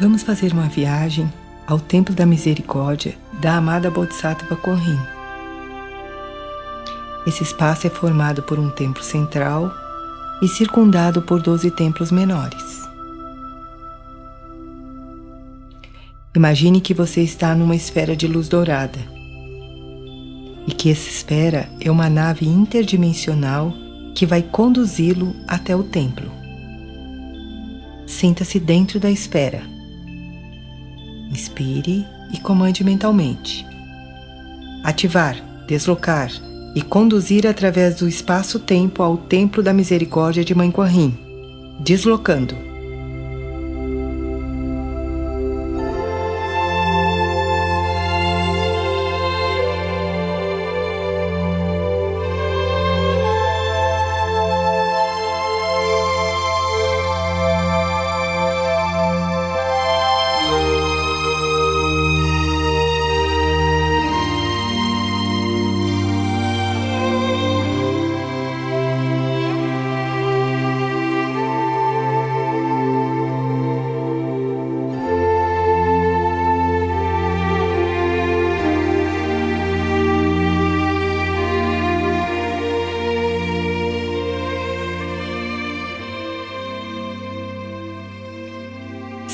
Vamos fazer uma viagem ao Templo da Misericórdia da amada Bodhisattva Korin. Esse espaço é formado por um templo central e circundado por doze templos menores. Imagine que você está numa esfera de luz dourada e que essa esfera é uma nave interdimensional que vai conduzi-lo até o templo. Sinta-se dentro da esfera. Inspire e comande mentalmente. Ativar, deslocar e conduzir através do espaço-tempo ao Templo da Misericórdia de Mãe Guarrim, deslocando.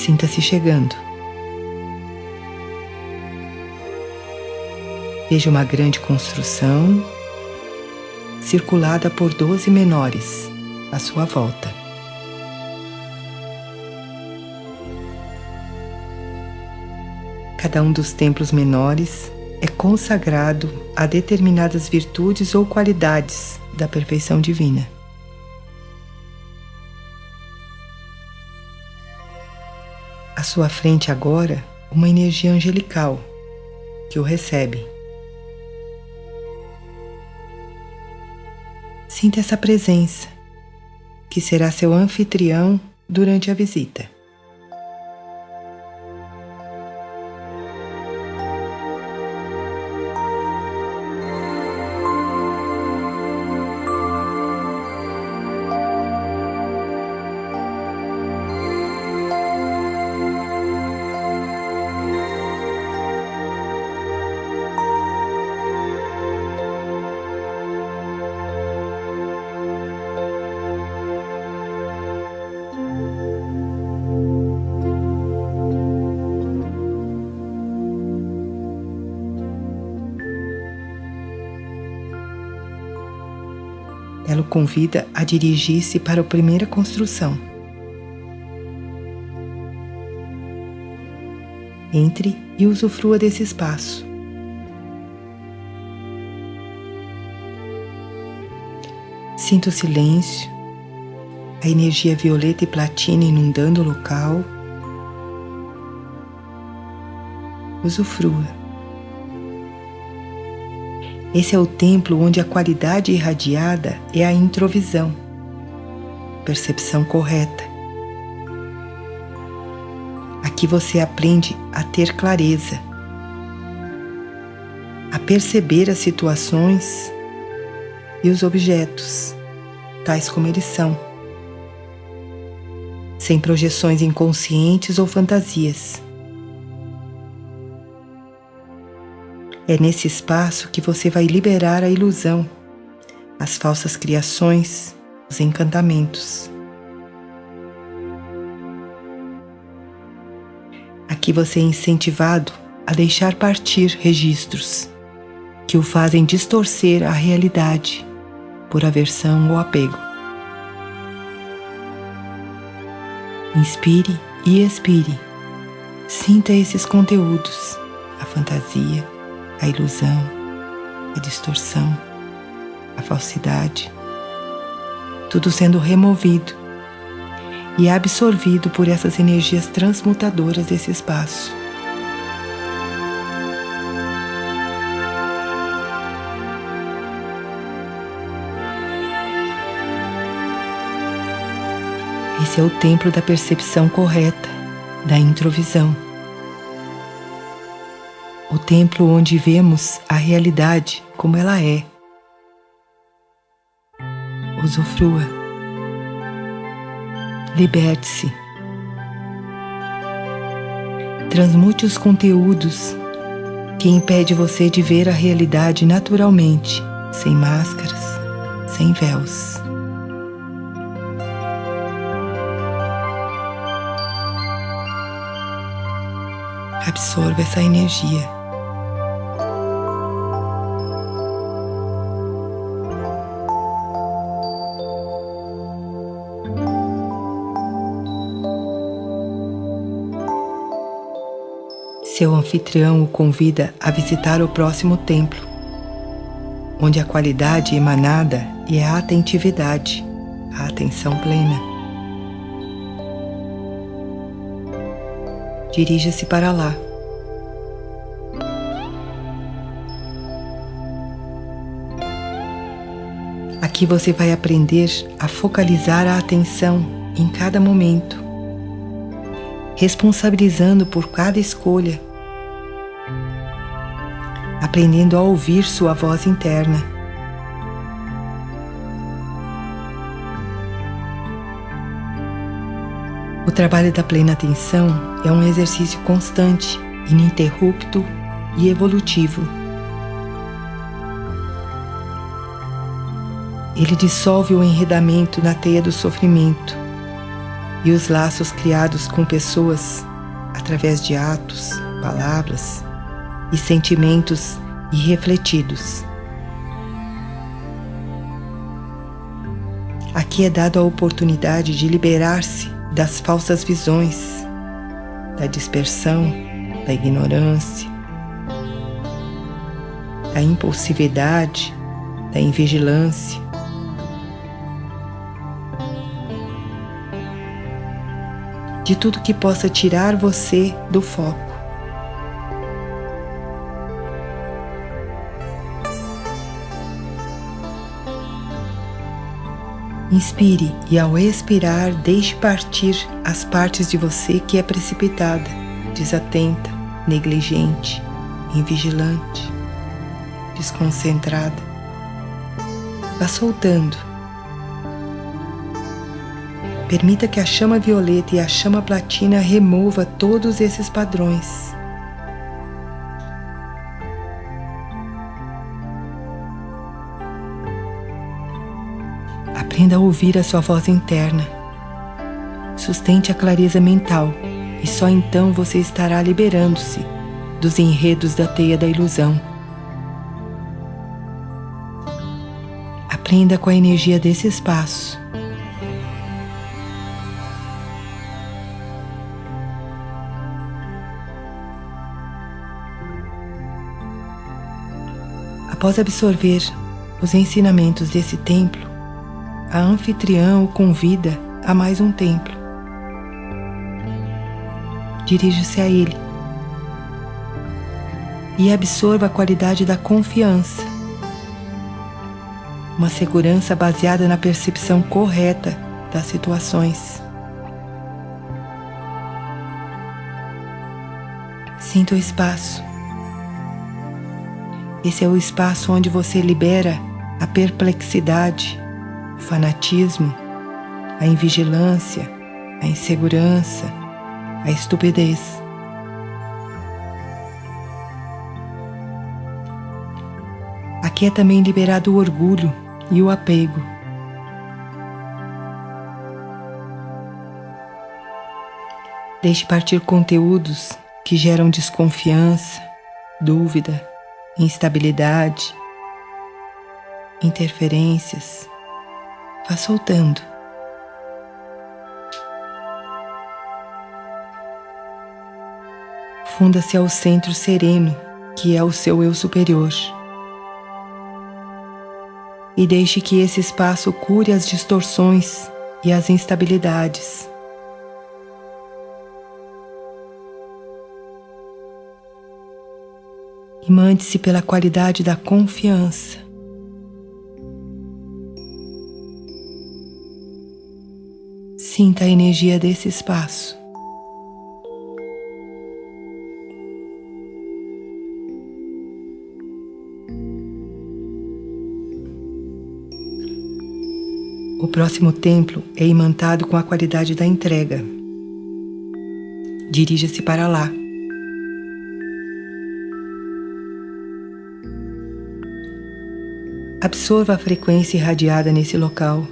Sinta-se chegando. Veja uma grande construção circulada por doze menores à sua volta. Cada um dos templos menores é consagrado a determinadas virtudes ou qualidades da perfeição divina. À sua frente agora uma energia angelical que o recebe. Sinta essa presença, que será seu anfitrião durante a visita. Ela o convida a dirigir-se para a primeira construção. Entre e usufrua desse espaço. Sinta o silêncio, a energia violeta e platina inundando o local. Usufrua. Esse é o templo onde a qualidade irradiada é a introvisão, percepção correta. Aqui você aprende a ter clareza, a perceber as situações e os objetos, tais como eles são, sem projeções inconscientes ou fantasias. É nesse espaço que você vai liberar a ilusão, as falsas criações, os encantamentos. Aqui você é incentivado a deixar partir registros que o fazem distorcer a realidade por aversão ou apego. Inspire e expire. Sinta esses conteúdos, a fantasia, a ilusão, a distorção, a falsidade, tudo sendo removido e absorvido por essas energias transmutadoras desse espaço. Esse é o templo da percepção correta, da introvisão o templo onde vemos a realidade como ela é. Usufrua. Liberte-se. Transmute os conteúdos que impede você de ver a realidade naturalmente, sem máscaras, sem véus. Absorva essa energia. Seu anfitrião o convida a visitar o próximo templo, onde a qualidade emanada é a atentividade, a atenção plena. Dirija-se para lá. Aqui você vai aprender a focalizar a atenção em cada momento responsabilizando por cada escolha, aprendendo a ouvir sua voz interna. O trabalho da plena atenção é um exercício constante, ininterrupto e evolutivo. Ele dissolve o enredamento na teia do sofrimento e os laços criados com pessoas através de atos, palavras e sentimentos irrefletidos. Aqui é dado a oportunidade de liberar-se das falsas visões, da dispersão, da ignorância, da impulsividade, da invigilância, de tudo que possa tirar você do foco. Inspire e, ao expirar, deixe partir as partes de você que é precipitada, desatenta, negligente, invigilante, desconcentrada. Vá soltando Permita que a chama violeta e a chama platina remova todos esses padrões. Aprenda a ouvir a sua voz interna. Sustente a clareza mental e só então você estará liberando-se dos enredos da teia da ilusão. Aprenda com a energia desse espaço Após absorver os ensinamentos desse templo, a anfitriã o convida a mais um templo. Dirige-se a ele e absorva a qualidade da confiança, uma segurança baseada na percepção correta das situações. Sinta o espaço esse é o espaço onde você libera a perplexidade, fanatismo, a invigilância, a insegurança, a estupidez. Aqui é também liberado o orgulho e o apego. Deixe partir conteúdos que geram desconfiança, dúvida, instabilidade, interferências. Vá soltando. Funda-se ao centro sereno, que é o seu eu superior. E deixe que esse espaço cure as distorções e as instabilidades. e mande-se pela qualidade da confiança. Sinta a energia desse espaço. O próximo templo é imantado com a qualidade da entrega. Dirija-se para lá. Absorva a frequência irradiada nesse local.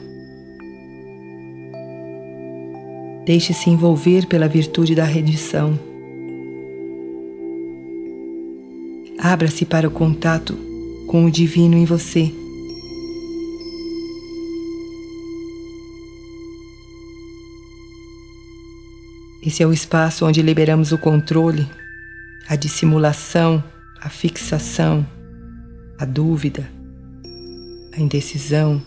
Deixe-se envolver pela virtude da rendição. Abra-se para o contato com o divino em você. Esse é o espaço onde liberamos o controle, a dissimulação, a fixação, a dúvida, a indecisão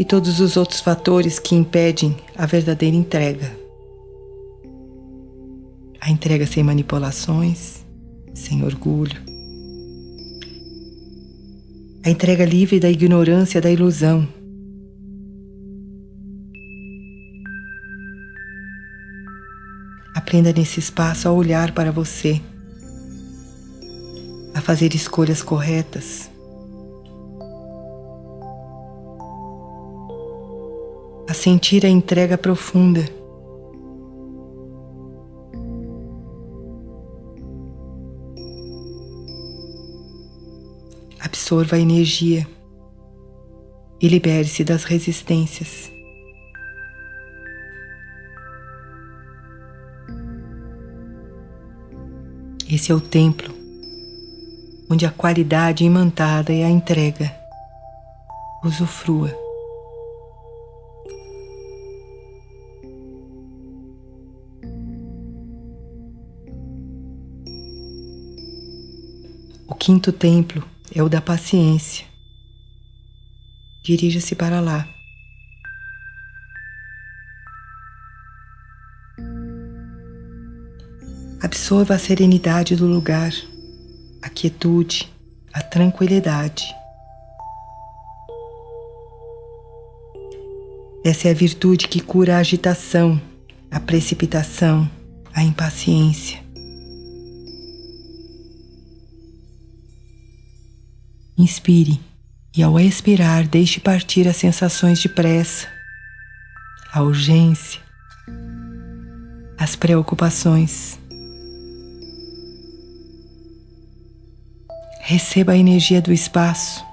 e todos os outros fatores que impedem a verdadeira entrega. A entrega sem manipulações, sem orgulho. A entrega livre da ignorância da ilusão. Aprenda nesse espaço a olhar para você, a fazer escolhas corretas, a sentir a entrega profunda. absorva a energia e libere-se das resistências. Esse é o templo onde a qualidade imantada é a entrega. Usufrua. Quinto templo é o da paciência. Dirija-se para lá. Absorva a serenidade do lugar, a quietude, a tranquilidade. Essa é a virtude que cura a agitação, a precipitação, a impaciência. Inspire e, ao expirar, deixe partir as sensações de pressa, a urgência, as preocupações. Receba a energia do espaço.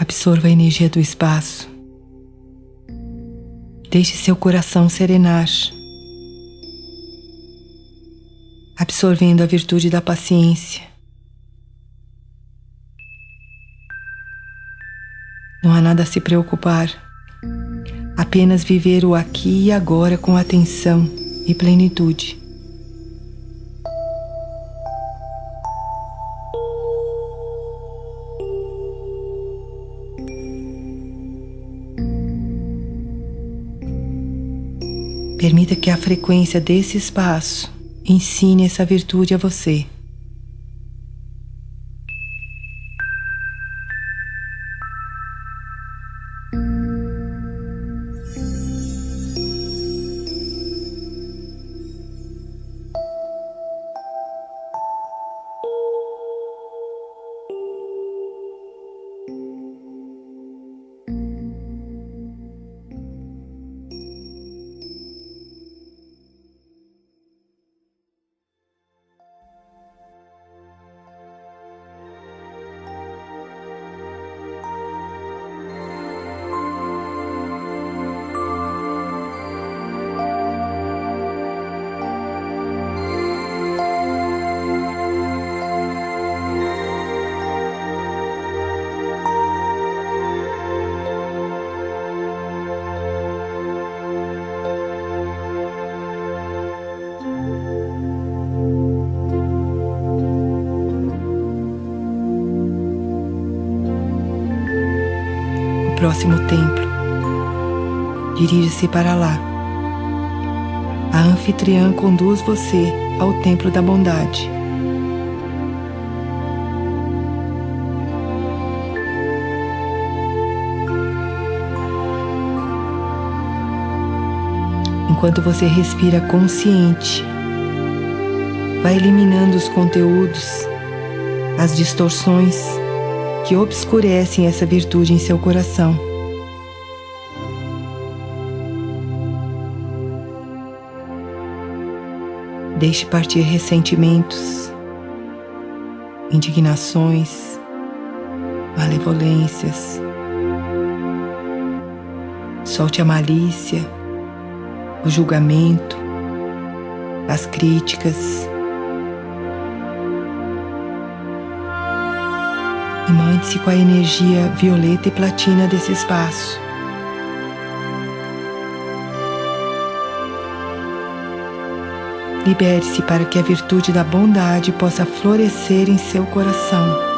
Absorva a energia do espaço. Deixe seu coração serenar, absorvendo a virtude da paciência nada a se preocupar. Apenas viver o aqui e agora com atenção e plenitude. Permita que a frequência desse espaço ensine essa virtude a você. Próximo templo. Dirige-se para lá. A anfitriã conduz você ao templo da bondade. Enquanto você respira consciente, vai eliminando os conteúdos, as distorções que obscurecem essa virtude em seu coração. Deixe partir ressentimentos, indignações, malevolências. Solte a malícia, o julgamento, as críticas. E mande-se com a energia violeta e platina desse espaço. Libere-se para que a virtude da bondade possa florescer em seu coração.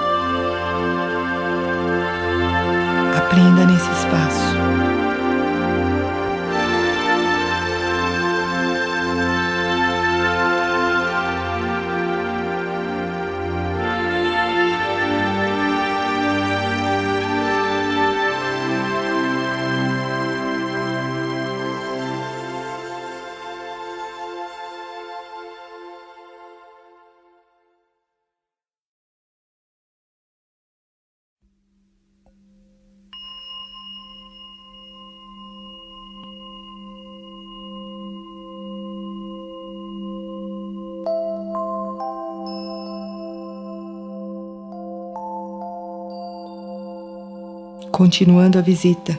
Continuando a visita,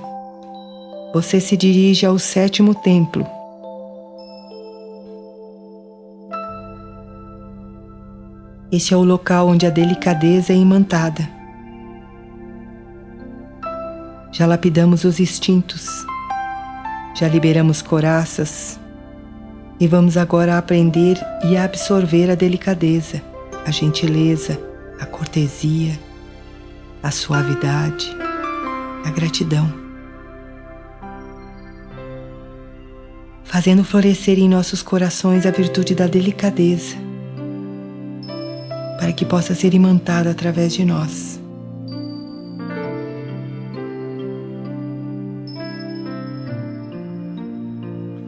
você se dirige ao sétimo templo. Este é o local onde a delicadeza é imantada. Já lapidamos os instintos, já liberamos coraças e vamos agora aprender e absorver a delicadeza, a gentileza, a cortesia, a suavidade a gratidão, fazendo florescer em nossos corações a virtude da delicadeza, para que possa ser imantada através de nós.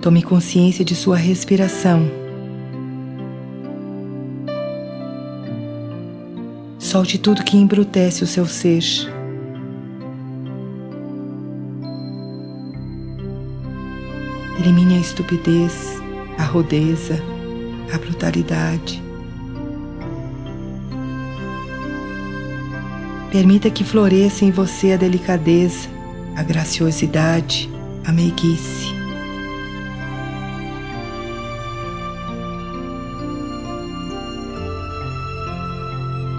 Tome consciência de sua respiração. Solte tudo que embrutece o seu ser. Estupidez, a rudeza, a brutalidade. Permita que floresça em você a delicadeza, a graciosidade, a meiguice.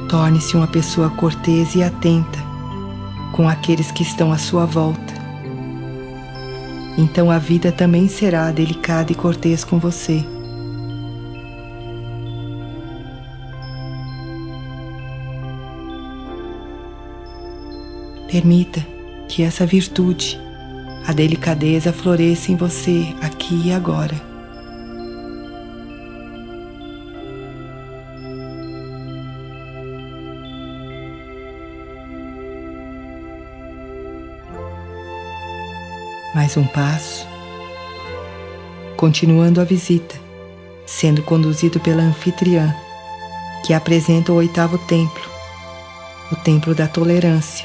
Torne-se uma pessoa cortês e atenta com aqueles que estão à sua volta então a vida também será delicada e cortês com você. Permita que essa virtude, a delicadeza, floresça em você aqui e agora. Mais um passo. Continuando a visita, sendo conduzido pela anfitriã, que apresenta o oitavo templo, o templo da tolerância.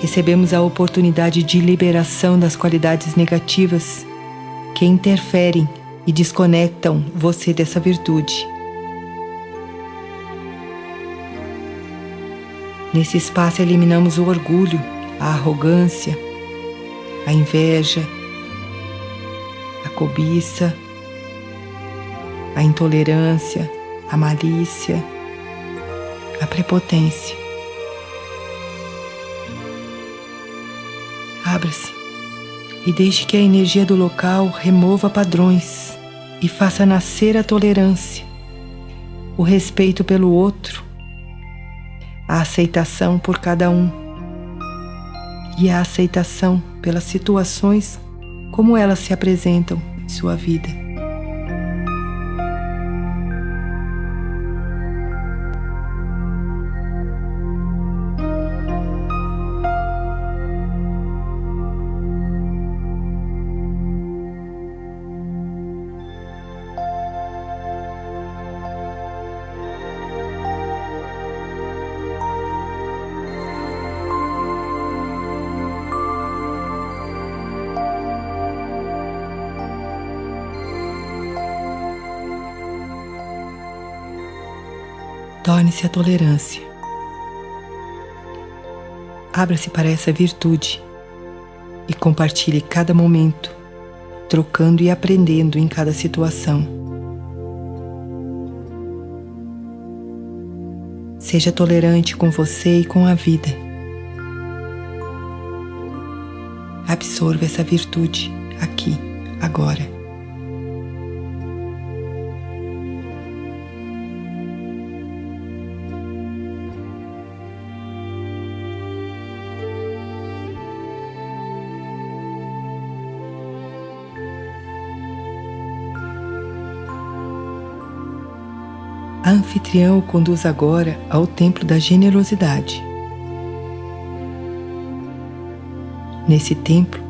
Recebemos a oportunidade de liberação das qualidades negativas que interferem e desconectam você dessa virtude. Nesse espaço eliminamos o orgulho, a arrogância, a inveja, a cobiça, a intolerância, a malícia, a prepotência. Abra-se e deixe que a energia do local remova padrões e faça nascer a tolerância, o respeito pelo outro a aceitação por cada um e a aceitação pelas situações como elas se apresentam em sua vida. Torne-se a tolerância. Abra-se para essa virtude e compartilhe cada momento, trocando e aprendendo em cada situação. Seja tolerante com você e com a vida. Absorva essa virtude aqui, agora. A anfitriã o conduz agora ao templo da generosidade. Nesse templo,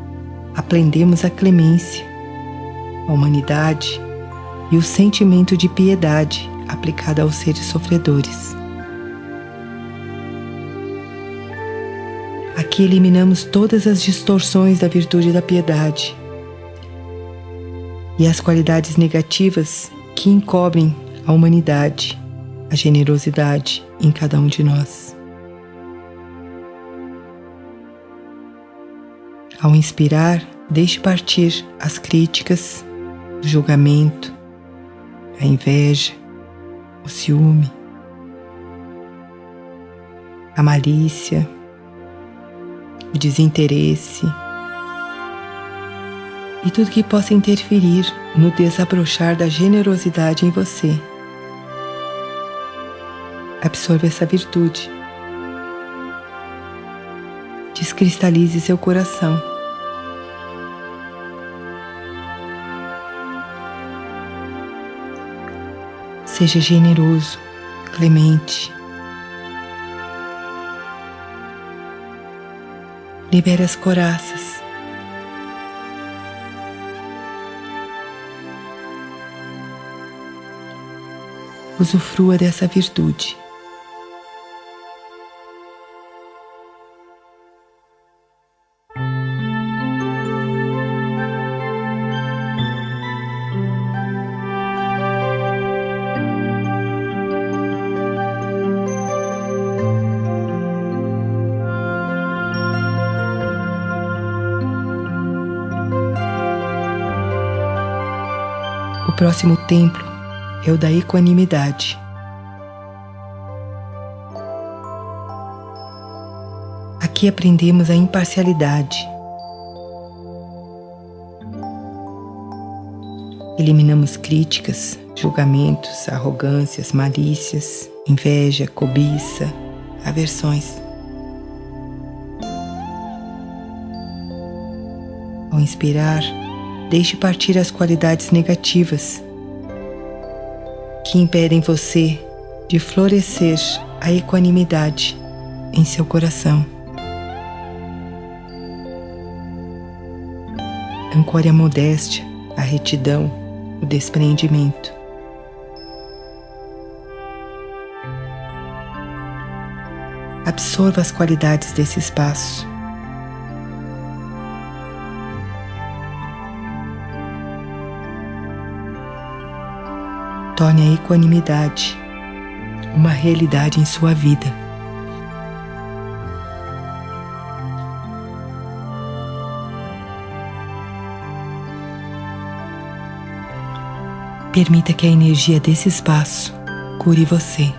aprendemos a clemência, a humanidade e o sentimento de piedade aplicada aos seres sofredores. Aqui eliminamos todas as distorções da virtude da piedade e as qualidades negativas que encobrem a humanidade, a generosidade em cada um de nós. Ao inspirar, deixe partir as críticas, o julgamento, a inveja, o ciúme, a malícia, o desinteresse e tudo que possa interferir no desabrochar da generosidade em você. Absorva essa virtude. Descristalize seu coração. Seja generoso, clemente. Libere as coraças. Usufrua dessa virtude. Próximo templo é o da equanimidade. Aqui aprendemos a imparcialidade. Eliminamos críticas, julgamentos, arrogâncias, malícias, inveja, cobiça, aversões. Ao inspirar, Deixe partir as qualidades negativas que impedem você de florescer a equanimidade em seu coração. Ancore a modéstia, a retidão, o despreendimento. Absorva as qualidades desse espaço. Torne a equanimidade uma realidade em sua vida. Permita que a energia desse espaço cure você.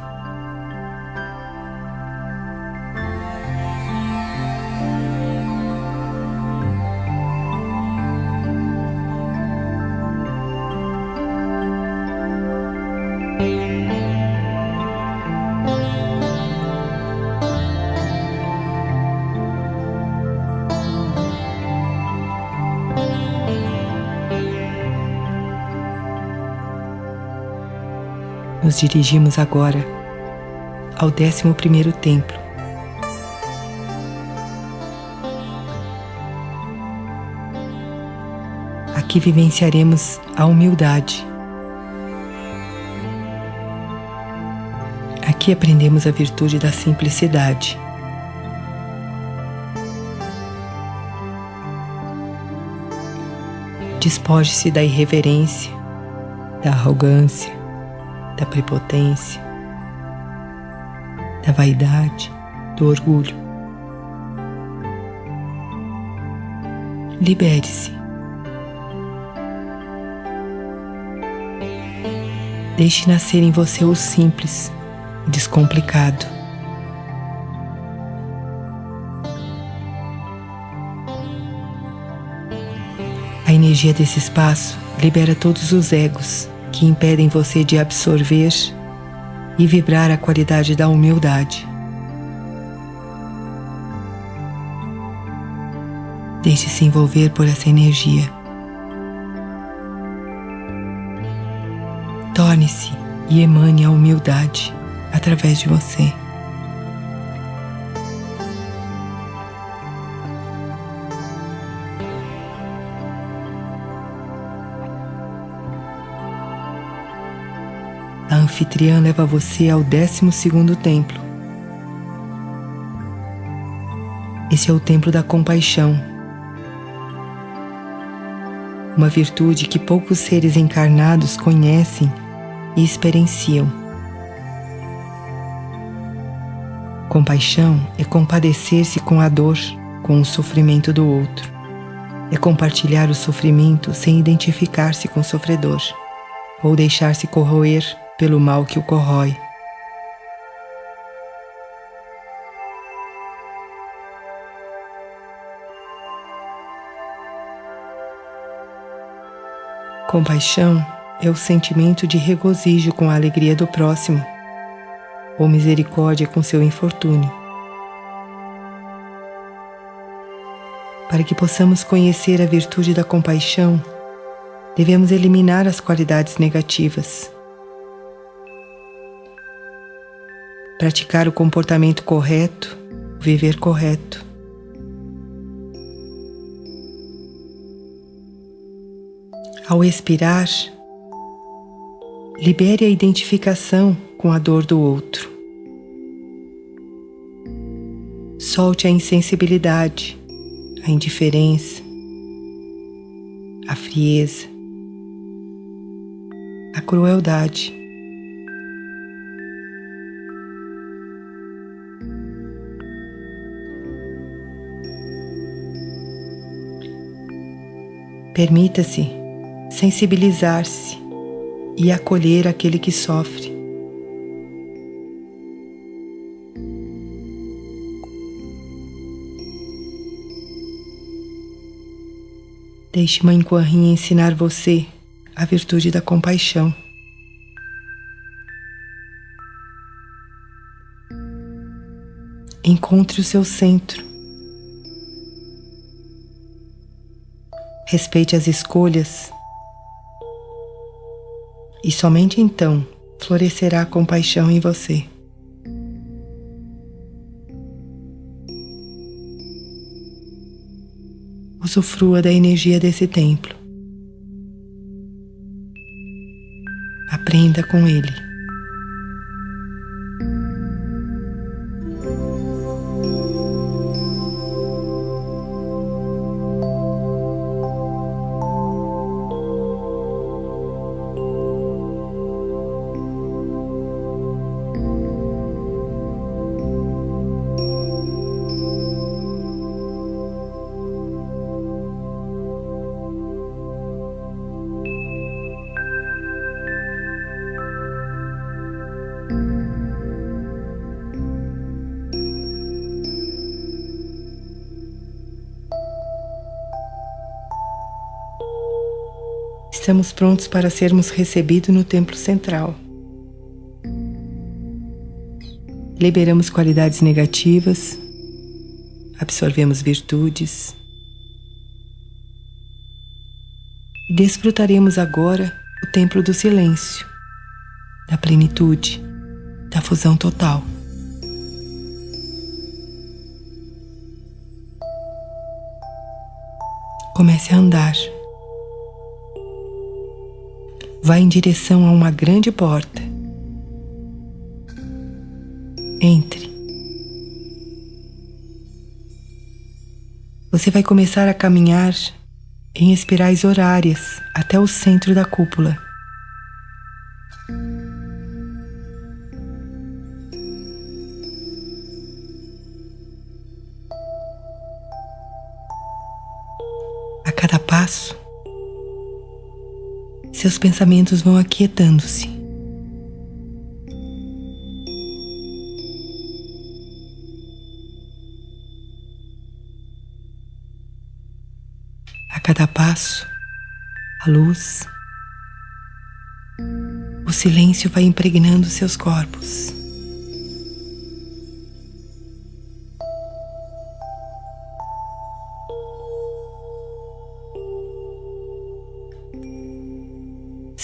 Nos dirigimos agora ao décimo primeiro templo. Aqui vivenciaremos a humildade. Aqui aprendemos a virtude da simplicidade. Despoje-se da irreverência, da arrogância, da prepotência, da vaidade, do orgulho. Libere-se. Deixe nascer em você o simples, o descomplicado. A energia desse espaço libera todos os egos que impedem você de absorver e vibrar a qualidade da humildade. Deixe-se envolver por essa energia. Torne-se e emane a humildade através de você. Anfitriã leva você ao décimo segundo templo. Esse é o templo da compaixão uma virtude que poucos seres encarnados conhecem e experienciam. Compaixão é compadecer-se com a dor, com o sofrimento do outro. É compartilhar o sofrimento sem identificar-se com o sofredor ou deixar-se corroer pelo mal que o corrói. Compaixão é o sentimento de regozijo com a alegria do próximo, ou misericórdia com seu infortúnio. Para que possamos conhecer a virtude da compaixão, devemos eliminar as qualidades negativas. Praticar o comportamento correto, viver correto. Ao expirar, libere a identificação com a dor do outro. Solte a insensibilidade, a indiferença, a frieza, a crueldade. Permita-se sensibilizar-se e acolher aquele que sofre. Deixe Mãe Coarrinha ensinar você a virtude da compaixão. Encontre o seu centro. Respeite as escolhas e somente então florescerá a compaixão em você. Usufrua da energia desse templo. Aprenda com ele. Estamos prontos para sermos recebidos no templo central. Liberamos qualidades negativas, absorvemos virtudes. Desfrutaremos agora o templo do silêncio, da plenitude, da fusão total. Comece a andar vai em direção a uma grande porta. Entre. Você vai começar a caminhar em espirais horárias até o centro da cúpula. A cada passo, seus pensamentos vão aquietando-se. A cada passo, a luz, o silêncio vai impregnando seus corpos.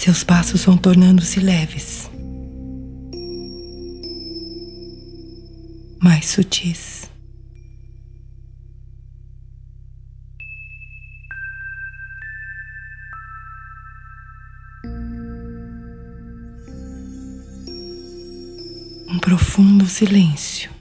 Seus passos vão tornando-se leves, mais sutis. Um profundo silêncio.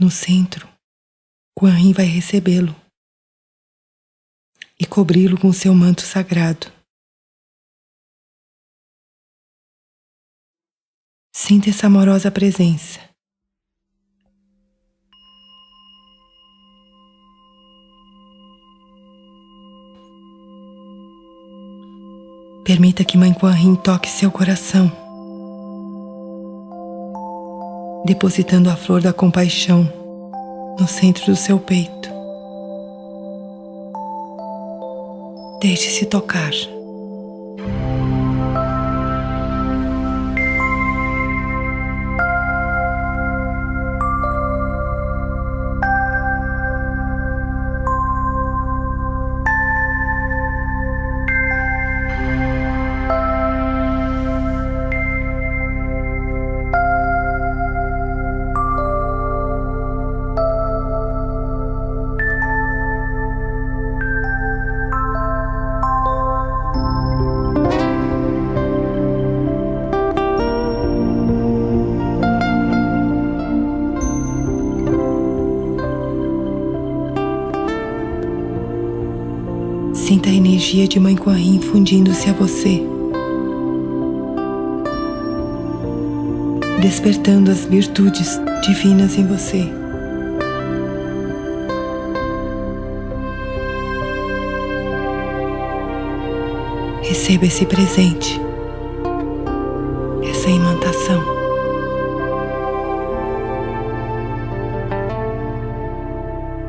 No centro, Guanyin vai recebê-lo e cobri-lo com seu manto sagrado. Sinta essa amorosa presença. Permita que Mãe Guanyin toque seu coração depositando a flor da compaixão no centro do seu peito. Deixe-se tocar. De Mãe Kuan fundindo-se a você, despertando as virtudes divinas em você. Receba esse presente, essa imantação.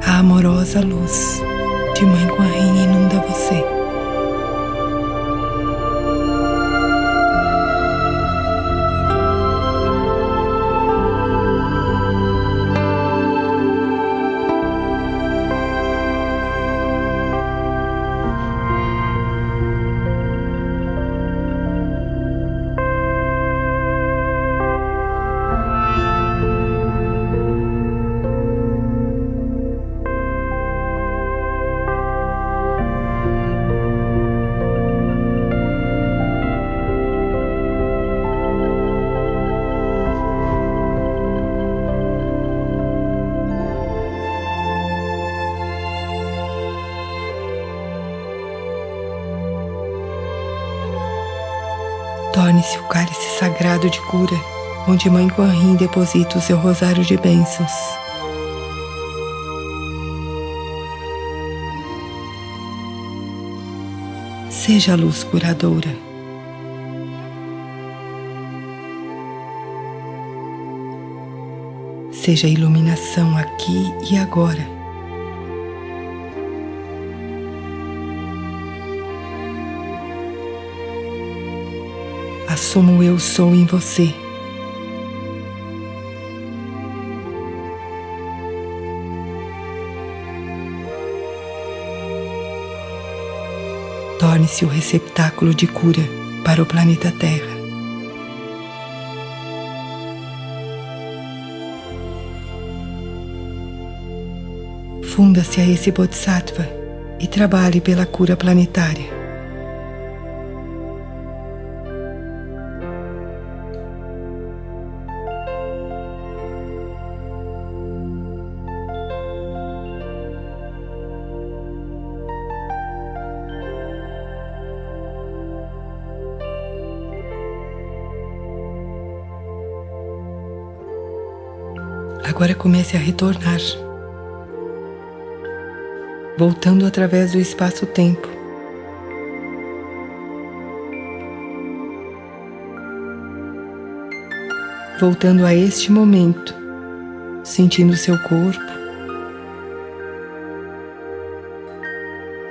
A amorosa luz Torne-se o cálice sagrado de cura, onde Mãe Guanyin deposita o seu rosário de bênçãos. Seja a luz curadora. Seja a iluminação aqui e agora. assumo eu sou em você. Torne-se o receptáculo de cura para o planeta Terra. Funda-se a esse Bodhisattva e trabalhe pela cura planetária. Agora comece a retornar, voltando através do espaço-tempo. Voltando a este momento, sentindo seu corpo,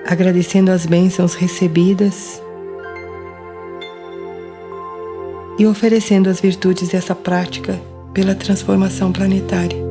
agradecendo as bênçãos recebidas. E oferecendo as virtudes dessa prática pela transformação planetária.